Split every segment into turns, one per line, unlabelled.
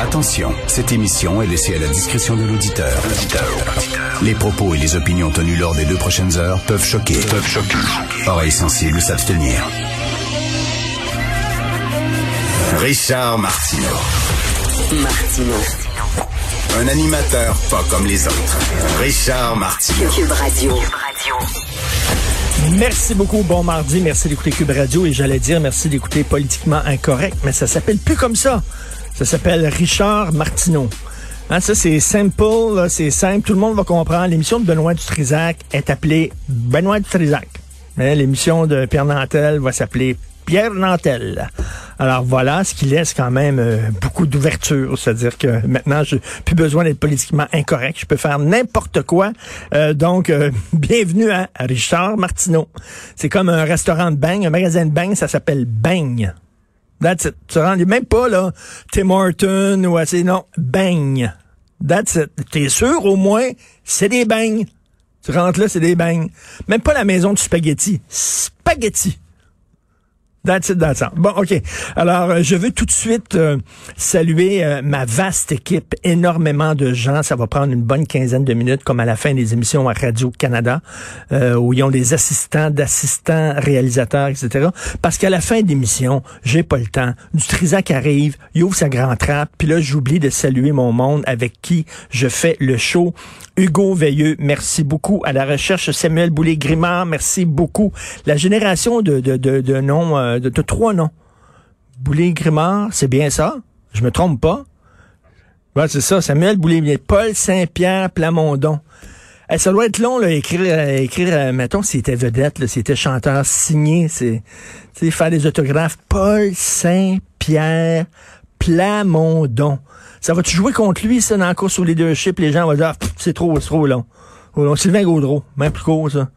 Attention, cette émission est laissée à la discrétion de l'auditeur. Les propos et les opinions tenues lors des deux prochaines heures peuvent choquer. Peuvent choquer. Oreilles sensibles s'abstenir. Richard Martineau.
Martino.
Un animateur pas comme les autres. Richard Martineau.
Cube Radio.
Merci beaucoup. Bon mardi. Merci d'écouter Cube Radio. Et j'allais dire merci d'écouter Politiquement Incorrect, mais ça s'appelle plus comme ça. Ça s'appelle Richard Martineau. Hein, ça, c'est simple, c'est simple. Tout le monde va comprendre. L'émission de Benoît Dutrisac est appelée Benoît Dutrisac. Mais l'émission de Pierre Nantel va s'appeler Pierre Nantel. Alors voilà, ce qui laisse quand même euh, beaucoup d'ouverture. C'est-à-dire que maintenant, je plus besoin d'être politiquement incorrect. Je peux faire n'importe quoi. Euh, donc, euh, bienvenue à Richard Martineau. C'est comme un restaurant de bang, un magasin de bang, ça s'appelle Bang. That's it. Tu rends même pas, là, Tim Horton ou assez, non, bang. That's it. T'es sûr, au moins, c'est des bangs. Tu rentres là, c'est des bangs. Même pas la maison du spaghetti. Spaghetti. That's it, that's all. Bon, OK. Alors, euh, je veux tout de suite euh, saluer euh, ma vaste équipe, énormément de gens. Ça va prendre une bonne quinzaine de minutes, comme à la fin des émissions à Radio-Canada, où ils ont des assistants, d'assistants, réalisateurs, etc. Parce qu'à la fin d'émission, j'ai pas le temps. Du Trisac arrive, il ouvre sa grande trappe, puis là, j'oublie de saluer mon monde avec qui je fais le show. Hugo Veilleux, merci beaucoup. À la recherche, Samuel Boulay-Grimard, merci beaucoup. La génération de, de, de, de noms, euh, de, de trois noms. Boulay-Grimard, c'est bien ça? Je me trompe pas? Ouais, c'est ça, Samuel Boulay, Paul Saint-Pierre Plamondon. Eh, ça doit être long, là, écrire, euh, écrire euh, mettons, s'il était vedette, s'il était chanteur signé, c'est, faire des autographes. Paul Saint-Pierre Plamondon. Ça va-tu jouer contre lui, ça, dans la course au leadership? Les gens vont dire, Ah, c'est trop, c'est trop long. Sylvain Gaudreau, même plus court, ça.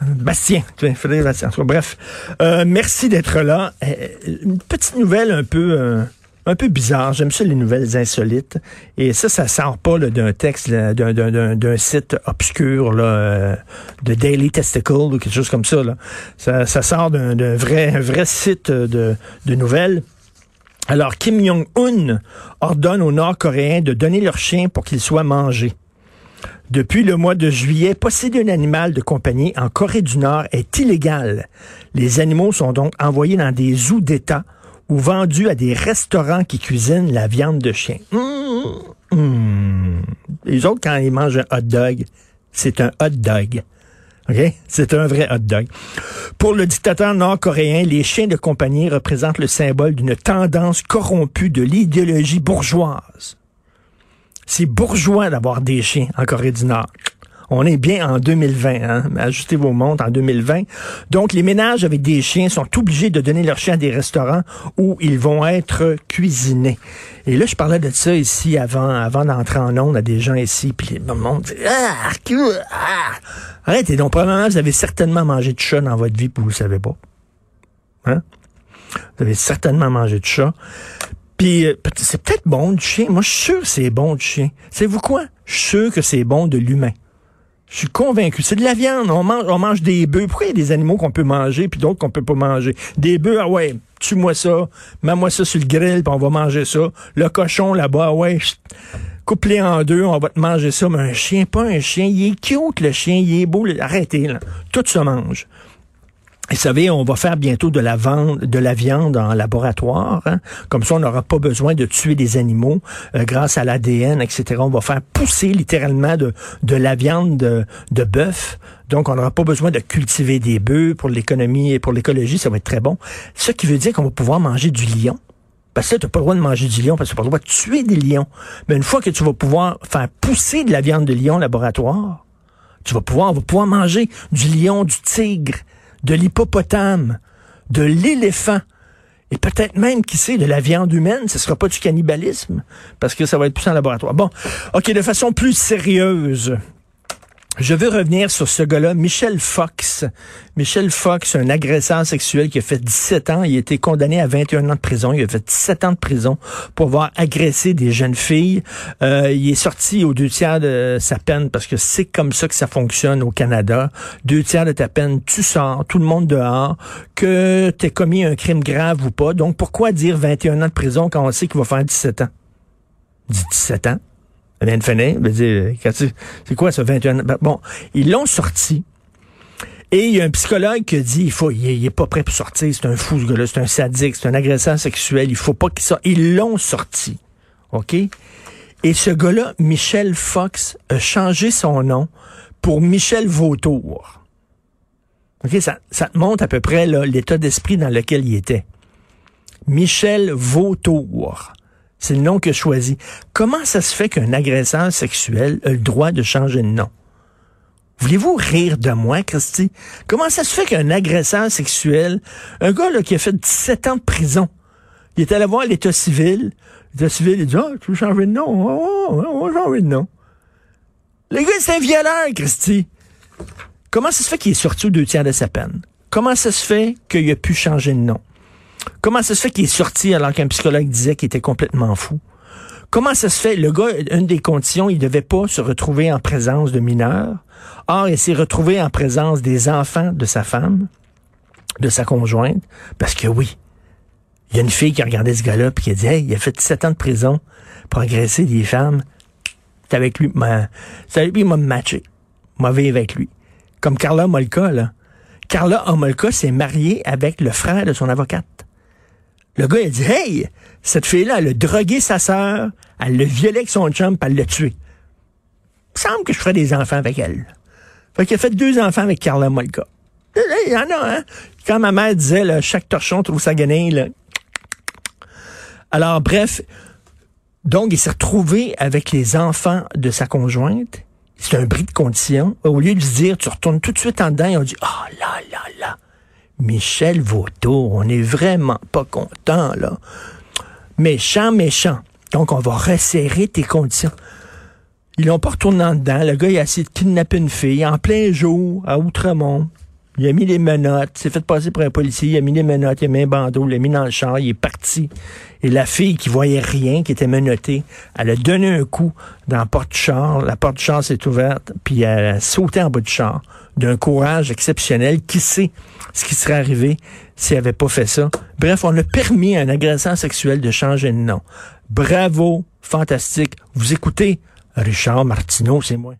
Bastien, Frédéric Bastien. Bref, euh, merci d'être là. Euh, une petite nouvelle un peu... euh, un peu bizarre. J'aime ça les nouvelles insolites. Et ça, ça sort pas d'un texte, d'un, site obscur là, de Daily Testicle ou quelque chose comme ça. Là. Ça, sort d'un, vrai, vrai site de, de nouvelles. Alors, Kim Jong-un ordonne aux Nord-Coréens de donner leur chien pour qu'il soit mangé. Depuis le mois de juillet, posséder un animal de compagnie en Corée du Nord est illégal. Les animaux sont donc envoyés dans des zoos d'État ou vendus à des restaurants qui cuisinent la viande de chien. Mmh, mmh. Les autres, quand ils mangent un hot dog, c'est un hot dog. OK? C'est un vrai hot dog. Pour le dictateur nord-coréen, les chiens de compagnie représentent le symbole d'une tendance corrompue de l'idéologie bourgeoise. C'est bourgeois d'avoir des chiens en Corée du Nord. On est bien en 2020, hein? ajustez vos montres en 2020. Donc, les ménages avec des chiens sont obligés de donner leurs chiens à des restaurants où ils vont être cuisinés. Et là, je parlais de ça ici avant, avant d'entrer en onde à des gens ici, puis le monde dit ah, ah. Arrêtez donc, premièrement, vous avez certainement mangé de chat dans votre vie, puis vous le savez pas. Hein? Vous avez certainement mangé de chat. Puis euh, c'est peut-être bon du chien. Moi, je suis sûr que c'est bon du chien. Savez-vous quoi? Je suis sûr que c'est bon de l'humain. Je suis convaincu. C'est de la viande. On mange, des bœufs. Pourquoi il y a des animaux qu'on peut manger puis d'autres qu'on peut pas manger? Des bœufs, ah ouais, tue-moi ça. Mets-moi ça sur le grill puis on va manger ça. Le cochon là-bas, ah ouais, coupe-les en deux, on va te manger ça. Mais un chien, pas un chien. Il est cute, le chien. Il est beau. Arrêtez, là. Tout se mange. Vous savez, on va faire bientôt de la vente, de la viande en laboratoire. hein. Comme ça, on n'aura pas besoin de tuer des animaux euh, grâce à l'ADN, etc. On va faire pousser littéralement de, la viande de, de bœuf. Donc, on n'aura pas besoin de cultiver des bœufs pour l'économie et pour l'écologie. Ça va être très bon. Ce qui veut dire qu'on va pouvoir manger du lion. Parce que tu n'as pas le droit de manger du lion, parce que tu n'as pas le droit de tuer des lions. Mais une fois que tu vas pouvoir faire pousser de la viande de lion au laboratoire, tu vas pouvoir, on va pouvoir manger du lion, du tigre, de l'hippopotame, de l'éléphant. Et peut-être même, qui sait, de la viande humaine, ce sera pas du cannibalisme, parce que ça va être poussé en laboratoire. Bon, OK, de façon plus sérieuse, je veux revenir sur ce gars-là, Michel Fox. Michel Fox, un agresseur sexuel qui a fait 17 ans. Il a été condamné à 21 ans de prison. Il a fait 17 ans de prison pour avoir agressé des jeunes filles. Euh, il est sorti aux deux tiers de sa peine parce que c'est comme ça que ça fonctionne au Canada. Deux tiers de ta peine, tu sors, tout le monde dehors, que tu commis un crime grave ou pas. Donc pourquoi dire 21 ans de prison quand on sait qu'il va faire 17 ans? 17 ans? Vient de finir. C'est quoi ça, 21 ben, Bon, ils l'ont sorti. Et il y a un psychologue qui a dit, il faut, il est, pas prêt pour sortir, c'est un fou ce gars-là, c'est un sadique, c'est un agresseur sexuel, il faut pas qu'il sorte. Ils l'ont sorti. OK? Et ce gars-là, Michel Fox, a changé son nom pour Michel Vautour. OK? Ça, ça te montre à peu près l'état d'esprit dans lequel il était. Michel Vautour. C'est le nom que choisi. Comment ça se fait qu'un agresseur sexuel a le droit de changer de nom? Voulez-vous rire de moi, Christy? Comment ça se fait qu'un agresseur sexuel, un gars là, qui a fait 17 ans de prison, il est allé voir l'État civil, l'État civil, il dit, ah, tu veux changer de nom? on va changer de nom. Le gars, c'est un violeur, Christy. Comment ça se fait qu'il est sorti aux deux tiers de sa peine? Comment ça se fait qu'il a pu changer de nom? Comment ça se fait qu'il est sorti alors qu'un psychologue disait qu'il était complètement fou? Comment ça se fait? Le gars, une des conditions, il devait pas se retrouver en présence de mineurs. Or, il s'est retrouvé en présence des enfants de sa femme, de sa conjointe, parce que oui, il y a une fille qui a regardé ce gars-là puis qui a dit, hey, il a fait 17 ans de prison pour agresser des femmes. C'est avec lui, c'est avec lui, il m'a matché. Mauvais avec lui. Comme Carla Molka, là. Carla Molka s'est mariée avec le frère de son avocate. Le gars, il a dit, hey, cette fille-là, elle a drogué sa sœur, elle l'a violé avec son chum, puis elle l'a tué. Il semble que je ferais des enfants avec elle. Fait qu'il a fait deux enfants avec Carla Molka. Il y en a, hein? Quand ma mère disait, là, chaque torchon trouve sa guenille, là. Alors, bref. Donc, il s'est retrouvé avec les enfants de sa conjointe. C'est un bris de condition. Au lieu de lui dire, tu retournes tout de suite en dedans, ils ont dit, oh là là là. Michel Vautour, on n'est vraiment pas content, là. Méchant, méchant. Donc, on va resserrer tes conditions. Ils l'ont pas retourné en dedans. Le gars, il a essayé de kidnapper une fille en plein jour, à Outremont. Il a mis les menottes, s'est fait passer pour un policier, il a mis les menottes, il a mis un bandeau, il l'a mis dans le char, il est parti. Et la fille qui voyait rien, qui était menottée, elle a donné un coup dans la porte char, la porte du char s'est ouverte, puis elle a sauté en bas du char d'un courage exceptionnel. Qui sait ce qui serait arrivé s'il n'avait pas fait ça? Bref, on a permis à un agresseur sexuel de changer de nom. Bravo, fantastique. Vous écoutez Richard Martineau, c'est moi.